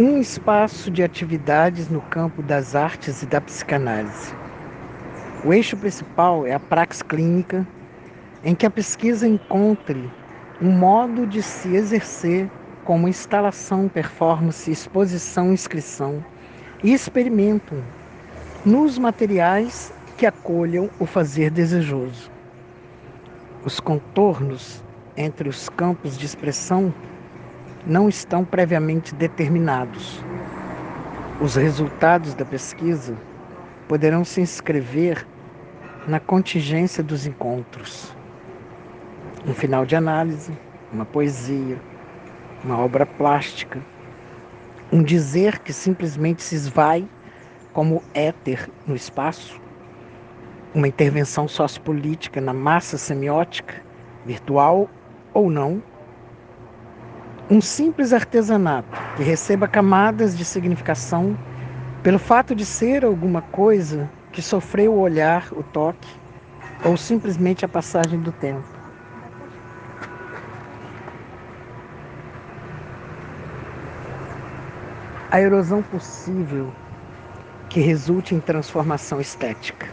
um espaço de atividades no campo das artes e da psicanálise. O eixo principal é a praxis clínica, em que a pesquisa encontre um modo de se exercer como instalação, performance, exposição, inscrição e experimento nos materiais que acolham o fazer desejoso. Os contornos entre os campos de expressão não estão previamente determinados. Os resultados da pesquisa poderão se inscrever na contingência dos encontros. Um final de análise, uma poesia, uma obra plástica, um dizer que simplesmente se esvai como éter no espaço, uma intervenção sociopolítica na massa semiótica, virtual ou não, um simples artesanato que receba camadas de significação pelo fato de ser alguma coisa que sofreu o olhar, o toque ou simplesmente a passagem do tempo. A erosão possível que resulte em transformação estética.